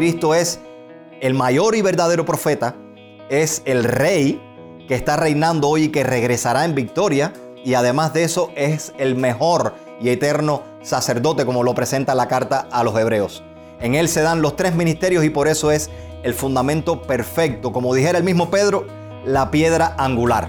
Cristo es el mayor y verdadero profeta, es el rey que está reinando hoy y que regresará en victoria, y además de eso es el mejor y eterno sacerdote, como lo presenta la carta a los hebreos. En él se dan los tres ministerios y por eso es el fundamento perfecto, como dijera el mismo Pedro, la piedra angular.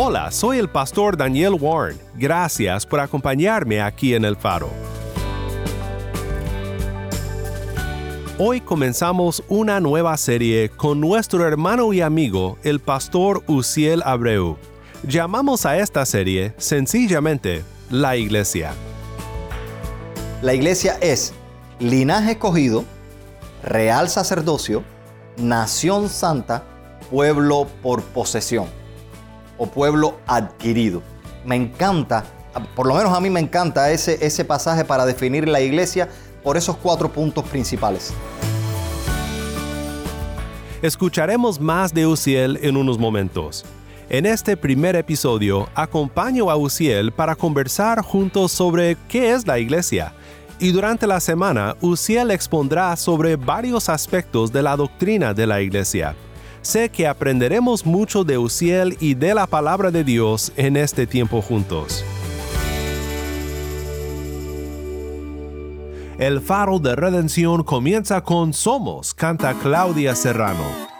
Hola, soy el pastor Daniel Warren. Gracias por acompañarme aquí en El Faro. Hoy comenzamos una nueva serie con nuestro hermano y amigo, el pastor Uciel Abreu. Llamamos a esta serie sencillamente La Iglesia. La iglesia es linaje escogido, real sacerdocio, nación santa, pueblo por posesión o pueblo adquirido. Me encanta, por lo menos a mí me encanta ese, ese pasaje para definir la iglesia por esos cuatro puntos principales. Escucharemos más de Uciel en unos momentos. En este primer episodio, acompaño a Uciel para conversar juntos sobre qué es la iglesia. Y durante la semana, Uciel expondrá sobre varios aspectos de la doctrina de la iglesia. Sé que aprenderemos mucho de Uciel y de la palabra de Dios en este tiempo juntos. El faro de redención comienza con Somos, canta Claudia Serrano.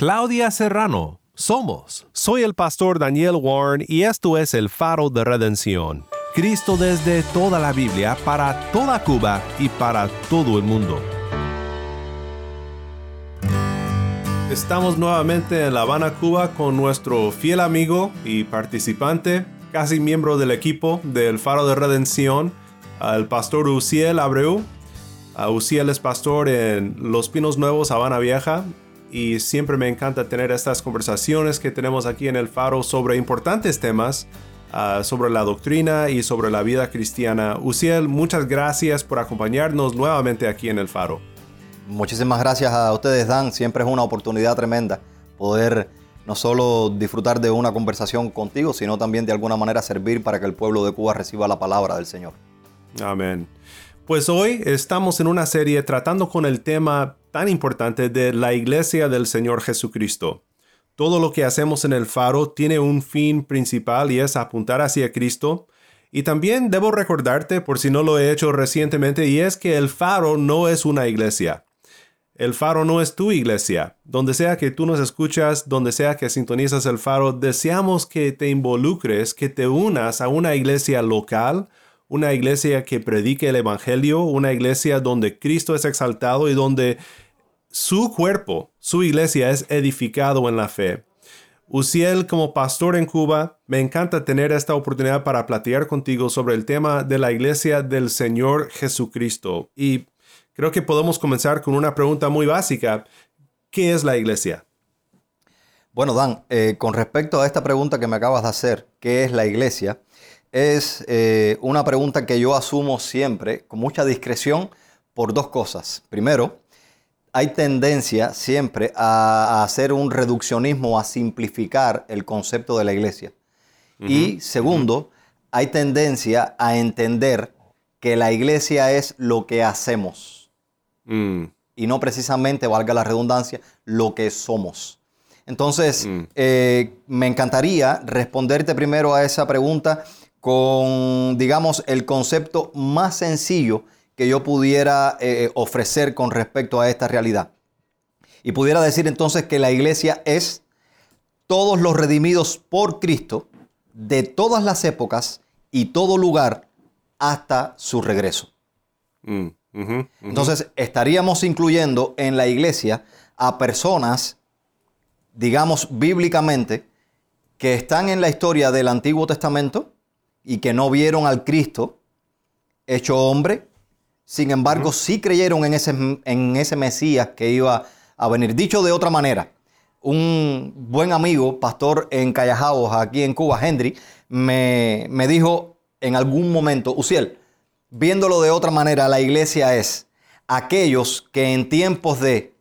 Claudia Serrano. Somos. Soy el pastor Daniel Warren y esto es el faro de redención. Cristo desde toda la Biblia, para toda Cuba y para todo el mundo. Estamos nuevamente en La Habana, Cuba, con nuestro fiel amigo y participante, casi miembro del equipo del Faro de Redención, el pastor Uciel Abreu. Uciel es pastor en Los Pinos Nuevos, Habana Vieja, y siempre me encanta tener estas conversaciones que tenemos aquí en el Faro sobre importantes temas, uh, sobre la doctrina y sobre la vida cristiana. Uciel, muchas gracias por acompañarnos nuevamente aquí en el Faro. Muchísimas gracias a ustedes, Dan. Siempre es una oportunidad tremenda poder no solo disfrutar de una conversación contigo, sino también de alguna manera servir para que el pueblo de Cuba reciba la palabra del Señor. Amén. Pues hoy estamos en una serie tratando con el tema tan importante de la iglesia del Señor Jesucristo. Todo lo que hacemos en el faro tiene un fin principal y es apuntar hacia Cristo. Y también debo recordarte, por si no lo he hecho recientemente, y es que el faro no es una iglesia. El faro no es tu iglesia. Donde sea que tú nos escuchas, donde sea que sintonizas el faro, deseamos que te involucres, que te unas a una iglesia local, una iglesia que predique el Evangelio, una iglesia donde Cristo es exaltado y donde su cuerpo, su iglesia es edificado en la fe. Uciel, como pastor en Cuba, me encanta tener esta oportunidad para platicar contigo sobre el tema de la iglesia del Señor Jesucristo. Y creo que podemos comenzar con una pregunta muy básica. ¿Qué es la iglesia? Bueno, Dan, eh, con respecto a esta pregunta que me acabas de hacer, ¿qué es la iglesia? Es eh, una pregunta que yo asumo siempre con mucha discreción por dos cosas. Primero, hay tendencia siempre a, hacer un reduccionismo, a simplificar el concepto de la iglesia. Y segundo, hay tendencia a entender que la iglesia es lo que hacemos Mm, y no precisamente, valga la redundancia, lo que somos. Entonces, eh, me encantaría responderte primero a esa pregunta con, digamos, el concepto más sencillo que yo pudiera eh, ofrecer con respecto a esta realidad. Y pudiera decir entonces que la iglesia es todos los redimidos por Cristo de todas las épocas y todo lugar hasta su regreso. mm. Entonces, estaríamos incluyendo en la iglesia a personas, digamos bíblicamente, que están en la historia del Antiguo Testamento y que no vieron al Cristo hecho hombre, sin embargo, sí creyeron en ese, en ese Mesías que iba a venir. Dicho de otra manera, un buen amigo, pastor en Callajaos, aquí en Cuba, Henry, me, me dijo en algún momento, Uciel, viéndolo de otra manera, la iglesia es aquellos que en tiempos de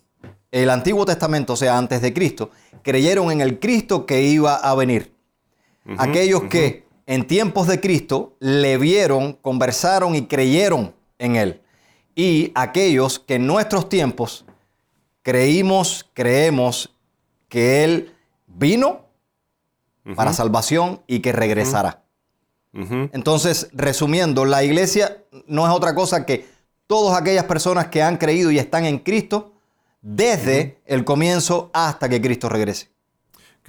el Antiguo Testamento, o sea, antes de Cristo, creyeron en el Cristo que iba a venir. aquellos que en tiempos de Cristo le vieron, conversaron y creyeron en él. Y aquellos que en nuestros tiempos creímos, creemos que él vino para salvación y que regresará. Entonces, resumiendo, la iglesia no es otra cosa que todas aquellas personas que han creído y están en Cristo desde el comienzo hasta que Cristo regrese.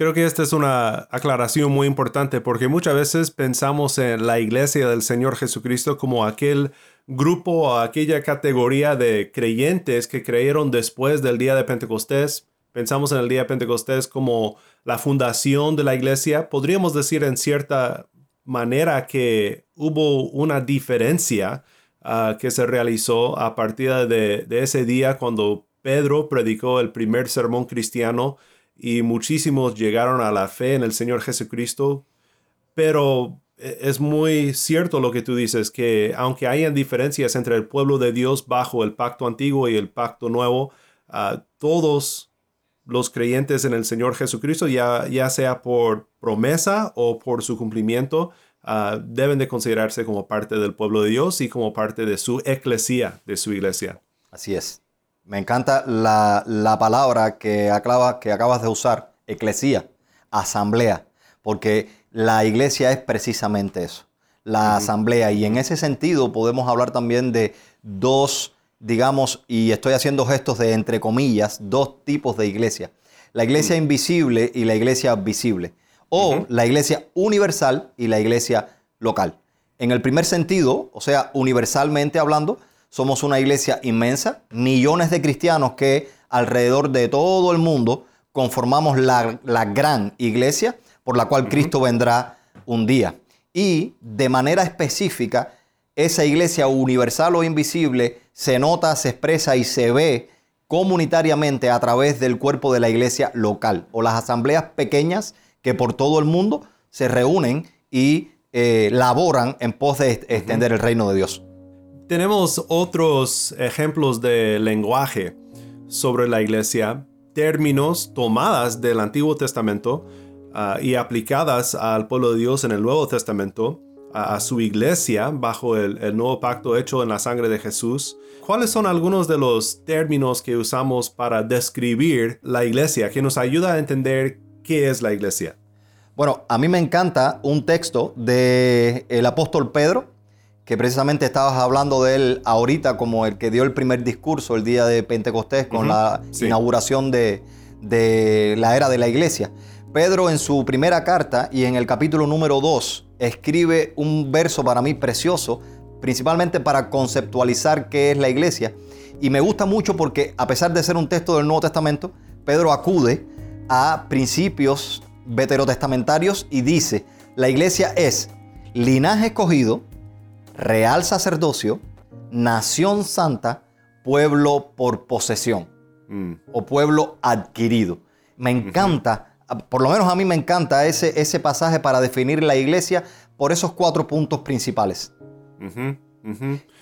Creo que esta es una aclaración muy importante porque muchas veces pensamos en la iglesia del Señor Jesucristo como aquel grupo o aquella categoría de creyentes que creyeron después del día de Pentecostés. Pensamos en el día de Pentecostés como la fundación de la iglesia. Podríamos decir en cierta manera que hubo una diferencia ah, que se realizó a partir de, de ese día cuando Pedro predicó el primer sermón cristiano y muchísimos llegaron a la fe en el Señor Jesucristo. Pero e- es muy cierto lo que tú dices, que aunque hayan diferencias entre el pueblo de Dios bajo el pacto antiguo y el pacto nuevo, ah, todos los creyentes en el Señor Jesucristo, ya, ya sea por promesa o por su cumplimiento, ah, deben de considerarse como parte del pueblo de Dios y como parte de su eclesía, de su iglesia. Así es. Me encanta la, la palabra que, acaba- que acabas de usar, eclesía, asamblea, porque la iglesia es precisamente eso, la asamblea. Y en ese sentido podemos hablar también de dos, digamos, y estoy haciendo gestos de entre comillas, dos tipos de iglesia. la iglesia invisible y la iglesia visible, o la iglesia universal y la iglesia local. En el primer sentido, o sea, universalmente hablando, somos una iglesia inmensa, millones de cristianos que alrededor de todo el mundo conformamos la, la gran iglesia por la cual Cristo vendrá un día. Y de manera específica, esa iglesia universal o invisible se nota, se expresa y se ve comunitariamente a través del cuerpo de la iglesia local o las asambleas pequeñas que por todo el mundo se reúnen y eh, laboran en pos de extender el reino de Dios. Tenemos otros ejemplos de lenguaje sobre la iglesia, términos tomadas del Antiguo Testamento ah, y aplicadas al pueblo de Dios en el Nuevo Testamento, a, su iglesia bajo el, el nuevo pacto hecho en la sangre de Jesús. ¿Cuáles son algunos de los términos que usamos para describir la iglesia que nos ayuda a entender qué es la iglesia? Bueno, a mí me encanta un texto del el apóstol Pedro, que precisamente estabas hablando de él ahorita como el que dio el primer discurso el día de Pentecostés con la sí. inauguración de, de la era de la iglesia. Pedro en su primera carta y en el capítulo número 2 escribe un verso para mí precioso, principalmente para conceptualizar qué es la iglesia. Y me gusta mucho porque a pesar de ser un texto del Nuevo Testamento, Pedro acude a principios veterotestamentarios y dice, la iglesia es linaje escogido, real sacerdocio, nación santa, pueblo por posesión Mm, o pueblo adquirido. Me encanta, por lo menos a mí me encanta ese, ese pasaje para definir la iglesia por esos cuatro puntos principales.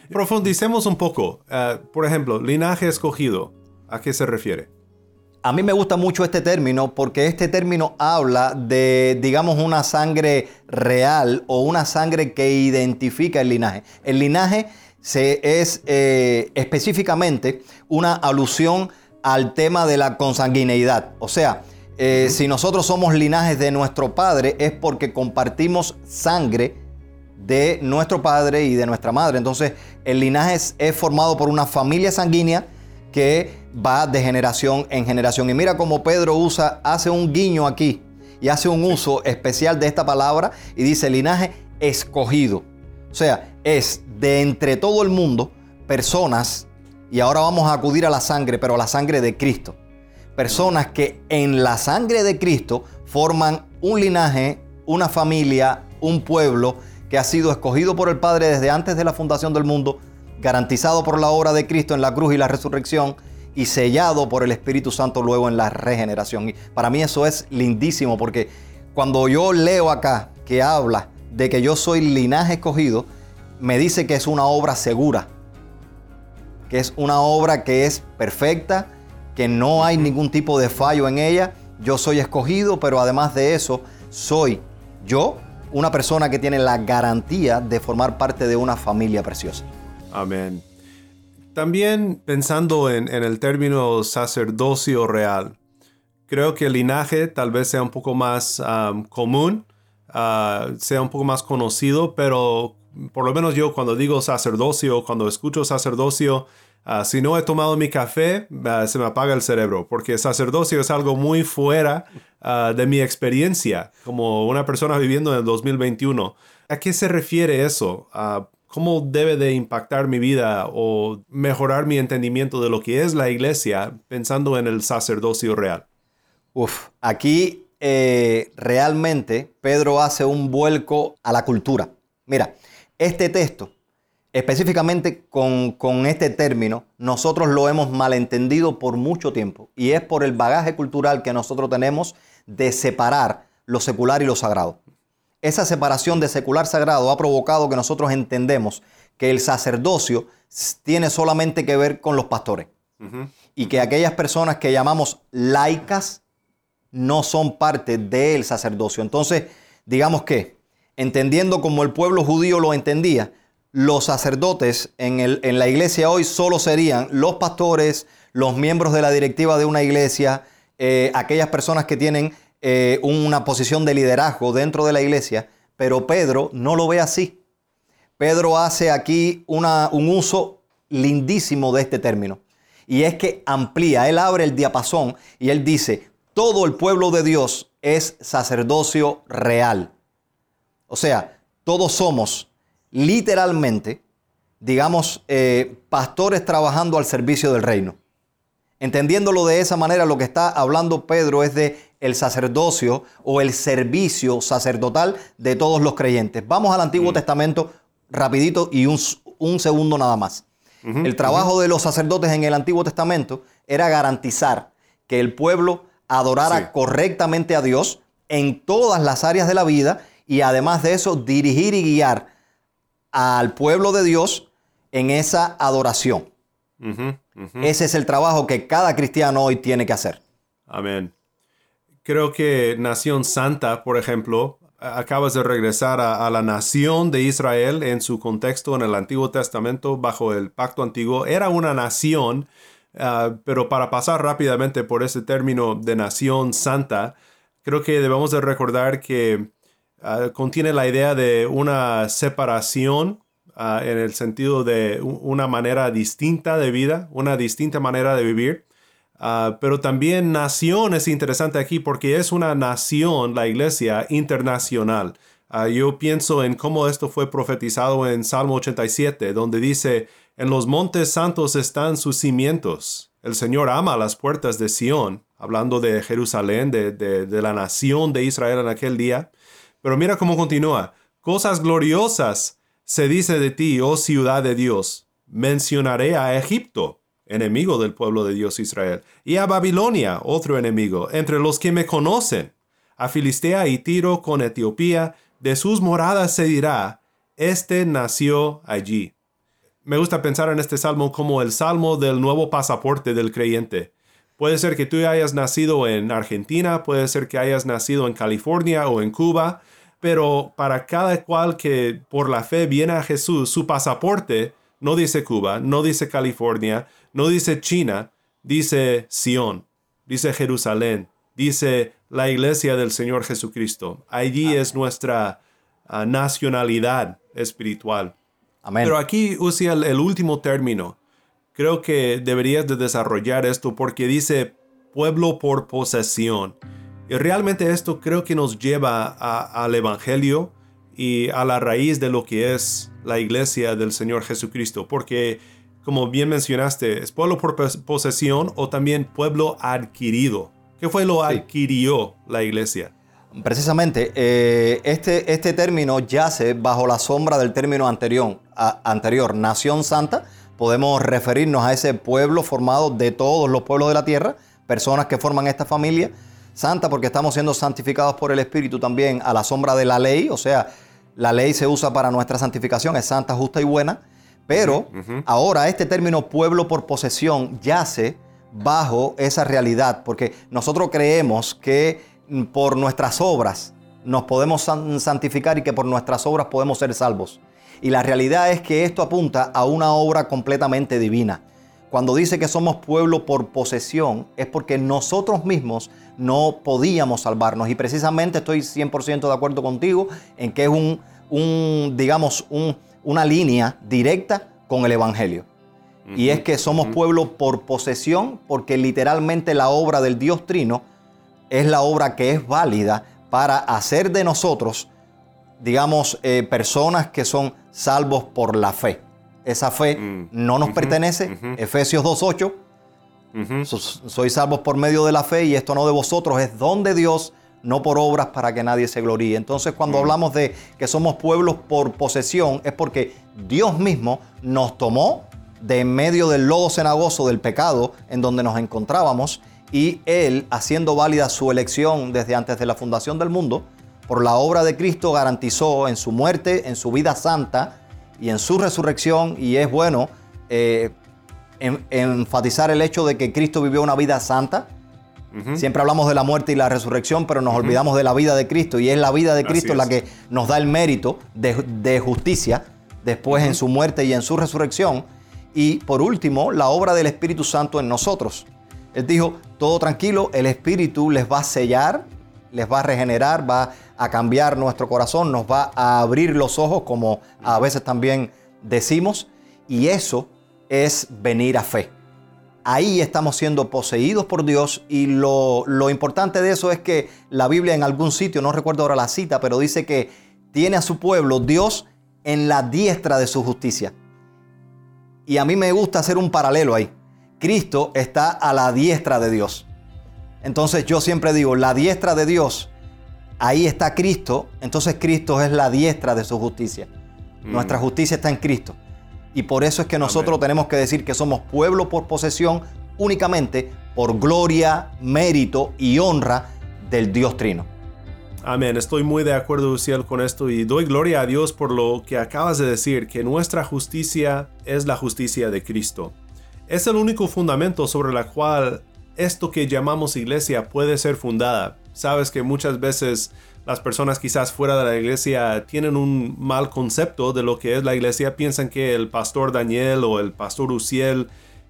Profundicemos un poco. Ah, por ejemplo, linaje escogido. ¿A qué se refiere? A mí me gusta mucho este término porque este término habla de, digamos, una sangre real o una sangre que identifica el linaje. El linaje se, es eh, específicamente una alusión al tema de la consanguineidad. O sea, eh, si nosotros somos linajes de nuestro padre es porque compartimos sangre de nuestro padre y de nuestra madre. Entonces, el linaje es, es formado por una familia sanguínea que va de generación en generación. Y mira cómo Pedro usa, hace un guiño aquí y hace un uso especial de esta palabra y dice linaje escogido. O sea, es de entre todo el mundo personas, y ahora vamos a acudir a la sangre, pero a la sangre de Cristo. Personas que en la sangre de Cristo forman un linaje, una familia, un pueblo que ha sido escogido por el Padre desde antes de la fundación del mundo, garantizado por la obra de Cristo en la cruz y la resurrección y sellado por el Espíritu Santo luego en la regeneración. Y para mí eso es lindísimo porque cuando yo leo acá que habla de que yo soy linaje escogido, me dice que es una obra segura, que es una obra que es perfecta, que no hay ningún tipo de fallo en ella. Yo soy escogido, pero además de eso, soy yo una persona que tiene la garantía de formar parte de una familia preciosa. Amén. También pensando en, el término sacerdocio real, creo que el linaje tal vez sea un poco más común, uh, sea un poco más conocido, pero por lo menos yo cuando digo sacerdocio, cuando escucho sacerdocio, uh, si no he tomado mi café, uh, se me apaga el cerebro, porque sacerdocio es algo muy fuera de mi experiencia como una persona viviendo en el 2021. ¿A qué se refiere eso? ¿Cómo debe de impactar mi vida o mejorar mi entendimiento de lo que es la iglesia pensando en el sacerdocio real? Uf, aquí eh, realmente Pedro hace un vuelco a la cultura. Mira, este texto, específicamente con, con este término, nosotros lo hemos malentendido por mucho tiempo y es por el bagaje cultural que nosotros tenemos de separar lo secular y lo sagrado. Esa separación de secular sagrado ha provocado que nosotros entendemos que el sacerdocio tiene solamente que ver con los pastores y que aquellas personas que llamamos laicas no son parte del sacerdocio. Entonces, digamos que, entendiendo como el pueblo judío lo entendía, los sacerdotes en, el- en la iglesia hoy solo serían los pastores, los miembros de la directiva de una iglesia, eh, aquellas personas que tienen eh, una posición de liderazgo dentro de la iglesia, pero Pedro no lo ve así. Pedro hace aquí una- un uso lindísimo de este término. Y es que amplía, él abre el diapasón y él dice, todo el pueblo de Dios es sacerdocio real. O sea, todos somos literalmente, digamos, eh, pastores trabajando al servicio del reino. Entendiéndolo de esa manera, lo que está hablando Pedro es de el sacerdocio o el servicio sacerdotal de todos los creyentes. Vamos al Antiguo Testamento rapidito y un, un segundo nada más. el trabajo de los sacerdotes en el Antiguo Testamento era garantizar que el pueblo adorara Sí. correctamente a Dios en todas las áreas de la vida y además de eso dirigir y guiar al pueblo de Dios en esa adoración. Ese es el trabajo que cada cristiano hoy tiene que hacer. Amén. Creo que Nación Santa, por ejemplo, acabas de regresar a, la nación de Israel en su contexto en el Antiguo Testamento bajo el pacto antiguo. Era una nación, ah, pero para pasar rápidamente por ese término de Nación Santa, creo que debemos de recordar que ah, contiene la idea de una separación ah, en el sentido de una manera distinta de vida, una distinta manera de vivir. Ah, pero también nación es interesante aquí porque es una nación, la iglesia, internacional. Ah, yo pienso en cómo esto fue profetizado en Salmo 87, donde dice, en los montes santos están sus cimientos. El Señor ama las puertas de Sión, hablando de Jerusalén, de, de- de la nación de Israel en aquel día. Pero mira cómo continúa. Cosas gloriosas se dice de ti, oh ciudad de Dios. Mencionaré a Egipto, enemigo del pueblo de Dios Israel, y a Babilonia, otro enemigo, entre los que me conocen. A Filistea y Tiro con Etiopía, de sus moradas se dirá, este nació allí. Me gusta pensar en este salmo como el salmo del nuevo pasaporte del creyente. Puede ser que tú hayas nacido en Argentina, puede ser que hayas nacido en California o en Cuba, pero para cada cual que por la fe viene a Jesús, su pasaporte no dice Cuba, no dice California, no dice China, dice Sión, dice Jerusalén, dice la iglesia del Señor Jesucristo. Allí es nuestra ah, nacionalidad espiritual. Amén. Pero aquí usa el, el último término. Creo que deberías de desarrollar esto porque dice pueblo por posesión. Y realmente esto creo que nos lleva a- al Evangelio y a la raíz de lo que es la iglesia del Señor Jesucristo. Porque, como bien mencionaste, es pueblo por pos- posesión o también pueblo adquirido. ¿Qué fue lo adquirió la iglesia? Precisamente, eh, este, este término yace bajo la sombra del término anterior, a- anterior, nación santa. Podemos referirnos a ese pueblo formado de todos los pueblos de la tierra, personas que forman esta familia. Santa porque estamos siendo santificados por el Espíritu también a la sombra de la ley, o sea, la ley se usa para nuestra santificación, es santa, justa y buena. Pero ahora este término pueblo por posesión yace bajo esa realidad, porque nosotros creemos que por nuestras obras nos podemos san- santificar y que por nuestras obras podemos ser salvos. Y la realidad es que esto apunta a una obra completamente divina. Cuando dice que somos pueblo por posesión, es porque nosotros mismos no podíamos salvarnos. Y precisamente estoy 100% de acuerdo contigo en que es un, un, digamos, un- una línea directa con el Evangelio. Y es que somos pueblo por posesión, porque literalmente la obra del Dios Trino es la obra que es válida para hacer de nosotros, digamos, eh, personas que son salvos por la fe. Esa fe Mm. no nos pertenece. Efesios 2.8, Ujú. so- sois salvos por medio de la fe y esto no de vosotros, es don de Dios, no por obras para que nadie se gloríe. Entonces cuando hablamos de que somos pueblos por posesión, es porque Dios mismo nos tomó de en medio del lodo cenagoso del pecado en donde nos encontrábamos y Él, haciendo válida su elección desde antes de la fundación del mundo, por la obra de Cristo garantizó en su muerte, en su vida santa y en su resurrección, y es bueno eh, en- enfatizar el hecho de que Cristo vivió una vida santa. Siempre hablamos de la muerte y la resurrección, pero nos olvidamos de la vida de Cristo, y es la vida de Cristo la que nos da el mérito de, de justicia después en su muerte y en su resurrección. Y por último, la obra del Espíritu Santo en nosotros. Él dijo, todo tranquilo, el Espíritu les va a sellar, les va a regenerar, va a cambiar nuestro corazón, nos va a abrir los ojos, como a veces también decimos, y eso es venir a fe. ahí estamos siendo poseídos por Dios y lo, lo importante de eso es que la Biblia en algún sitio, no recuerdo ahora la cita, pero dice que tiene a su pueblo Dios en la diestra de su justicia. Y a mí me gusta hacer un paralelo ahí. Cristo está a la diestra de Dios. Entonces yo siempre digo, la diestra de Dios, ahí está Cristo, entonces Cristo es la diestra de su justicia. Nuestra justicia está en Cristo. Y por eso es que nosotros Amén. tenemos que decir que somos pueblo por posesión únicamente por gloria, mérito y honra del Dios Trino. Amén, estoy muy de acuerdo, Uciel, con esto y doy gloria a Dios por lo que acabas de decir, que nuestra justicia es la justicia de Cristo. Es el único fundamento sobre la cual esto que llamamos iglesia puede ser fundada. Sabes que muchas veces las personas quizás fuera de la iglesia tienen un mal concepto de lo que es la iglesia, piensan que el pastor Daniel o el pastor Uciel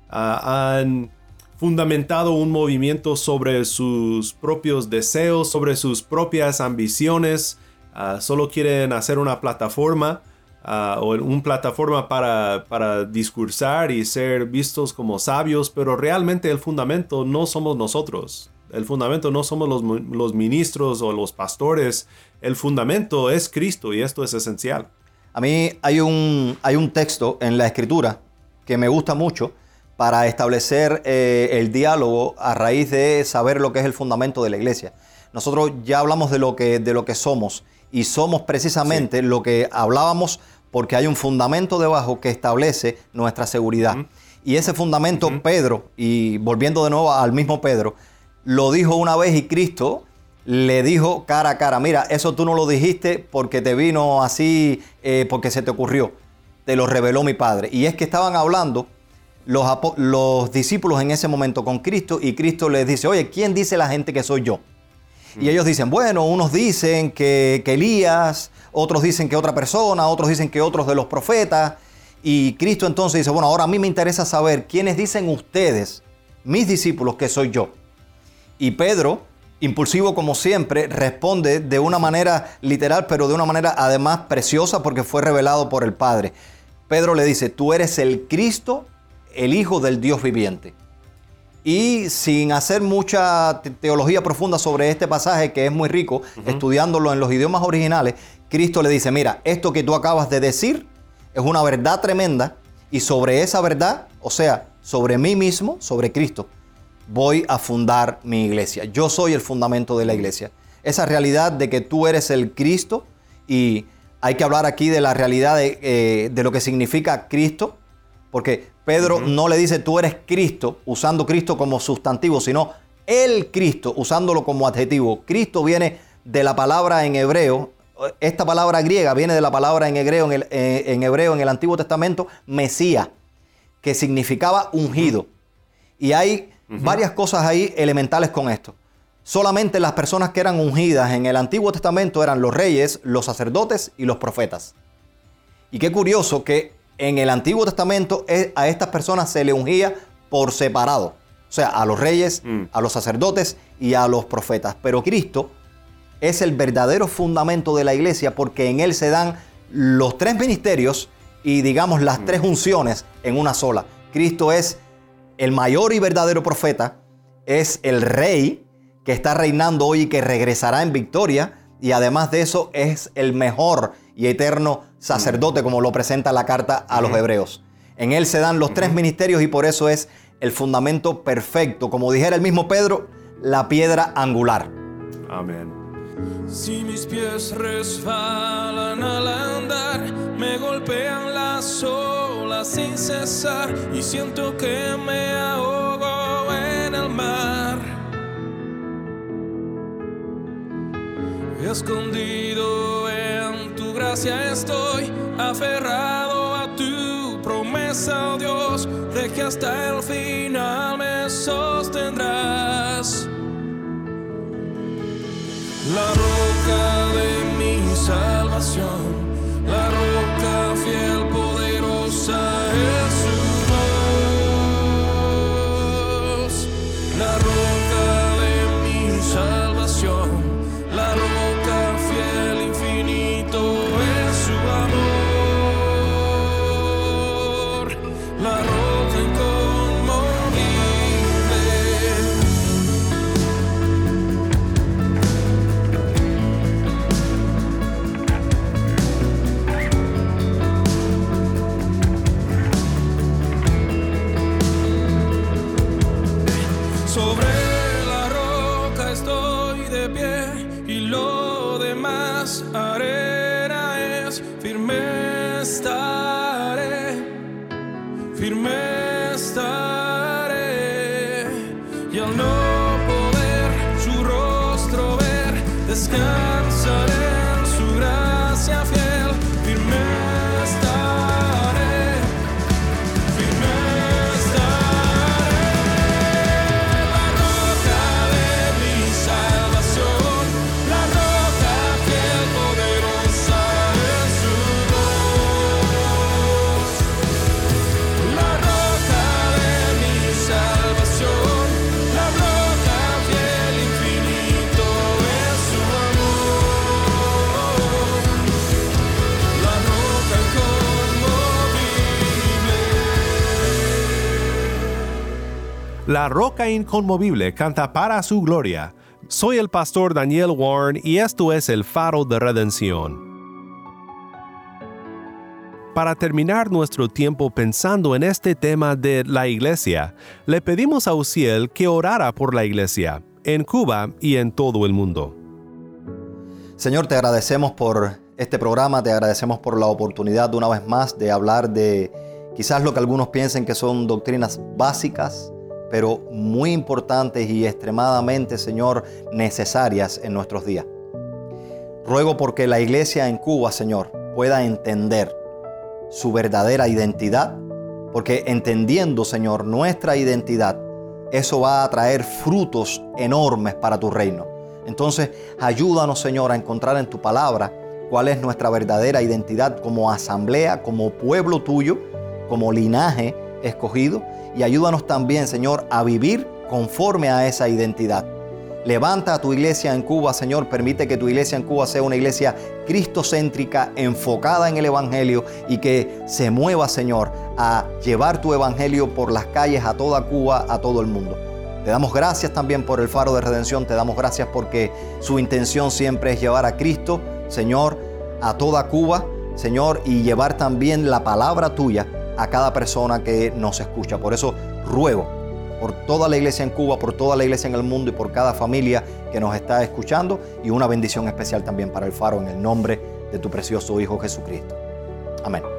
ah, han fundamentado un movimiento sobre sus propios deseos, sobre sus propias ambiciones, ah, solo quieren hacer una plataforma ah, o una plataforma para, para discursar y ser vistos como sabios, pero realmente el fundamento no somos nosotros. El fundamento no somos los, los ministros o los pastores. El fundamento es Cristo y esto es esencial. A mí hay un, hay un texto en la escritura que me gusta mucho para establecer eh, el diálogo a raíz de saber lo que es el fundamento de la iglesia. Nosotros ya hablamos de lo que, de lo que somos y somos precisamente lo que hablábamos porque hay un fundamento debajo que establece nuestra seguridad. Y ese fundamento Pedro, y volviendo de nuevo al mismo Pedro, lo dijo una vez y Cristo le dijo cara a cara, mira, eso tú no lo dijiste porque te vino así, eh, porque se te ocurrió, te lo reveló mi Padre. Y es que estaban hablando los, los discípulos en ese momento con Cristo y Cristo les dice, oye, ¿quién dice la gente que soy yo? Y ellos dicen, bueno, unos dicen que, que Elías, otros dicen que otra persona, otros dicen que otros de los profetas. Y Cristo entonces dice, bueno, ahora a mí me interesa saber quiénes dicen ustedes, mis discípulos, que soy yo. Y Pedro, impulsivo como siempre, responde de una manera literal, pero de una manera además preciosa porque fue revelado por el Padre. Pedro le dice, tú eres el Cristo, el Hijo del Dios viviente. Y sin hacer mucha te- teología profunda sobre este pasaje, que es muy rico, estudiándolo en los idiomas originales, Cristo le dice, mira, esto que tú acabas de decir es una verdad tremenda y sobre esa verdad, o sea, sobre mí mismo, sobre Cristo, voy a fundar mi iglesia. Yo soy el fundamento de la iglesia. Esa realidad de que tú eres el Cristo y hay que hablar aquí de la realidad de, eh, de lo que significa Cristo, porque Pedro no le dice tú eres Cristo usando Cristo como sustantivo, sino el Cristo usándolo como adjetivo. Cristo viene de la palabra en hebreo, esta palabra griega viene de la palabra en hebreo en, el, eh, en hebreo en el Antiguo Testamento, Mesías, que significaba ungido. Y hay varias cosas ahí elementales con esto. Solamente las personas que eran ungidas en el Antiguo Testamento eran los reyes, los sacerdotes y los profetas. Y qué curioso que en el Antiguo Testamento eh, a estas personas se le ungía por separado. O sea, a los reyes, a los sacerdotes y a los profetas. Pero Cristo es el verdadero fundamento de la iglesia porque en él se dan los tres ministerios y digamos las tres unciones en una sola. Cristo es el mayor y verdadero profeta, es el rey que está reinando hoy y que regresará en victoria y además de eso es el mejor y eterno sacerdote como lo presenta la carta a los hebreos. En él se dan los tres ministerios y por eso es el fundamento perfecto, como dijera el mismo Pedro, la piedra angular. Amén. Si mis pies resbalan al andar, me golpean las olas sin cesar y siento que me ahogo en el mar. Escondido en tu gracia estoy, aferrado a tu promesa, oh Dios, de que hasta el final me sostendrás. La roca de mi salvación, la roca fiel, demás arena es firme estaré, firme La roca inconmovible canta para su gloria. Soy el pastor Daniel Warren y esto es el faro de redención. Para terminar nuestro tiempo pensando en este tema de la iglesia, le pedimos a Uciel que orara por la iglesia, en Cuba y en todo el mundo. Señor, te agradecemos por este programa, te agradecemos por la oportunidad de una vez más de hablar de quizás lo que algunos piensen que son doctrinas básicas, pero muy importantes y extremadamente, Señor, necesarias en nuestros días. Ruego porque la iglesia en Cuba, Señor, pueda entender su verdadera identidad, porque entendiendo, Señor, nuestra identidad, eso va a traer frutos enormes para tu reino. Entonces, ayúdanos, Señor, a encontrar en tu palabra cuál es nuestra verdadera identidad como asamblea, como pueblo tuyo, como linaje escogido. Y ayúdanos también, Señor, a vivir conforme a esa identidad. Levanta a tu iglesia en Cuba, Señor. Permite que tu iglesia en Cuba sea una iglesia cristocéntrica, enfocada en el Evangelio y que se mueva, Señor, a llevar tu Evangelio por las calles a toda Cuba, a todo el mundo. Te damos gracias también por el faro de redención. Te damos gracias porque su intención siempre es llevar a Cristo, Señor, a toda Cuba, Señor, y llevar también la palabra tuya a cada persona que nos escucha. Por eso ruego por toda la iglesia en Cuba, por toda la iglesia en el mundo y por cada familia que nos está escuchando y una bendición especial también para el faro en el nombre de tu precioso Hijo Jesucristo. Amén.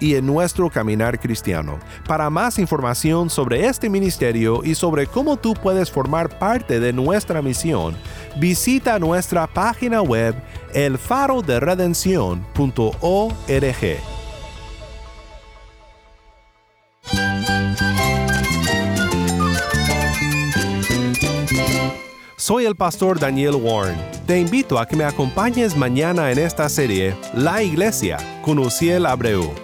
y en nuestro caminar cristiano. Para más información sobre este ministerio y sobre cómo tú puedes formar parte de nuestra misión, visita nuestra página web elfaroderedención.org. Soy el pastor Daniel Warren. Te invito a que me acompañes mañana en esta serie La Iglesia con Uciel Abreu.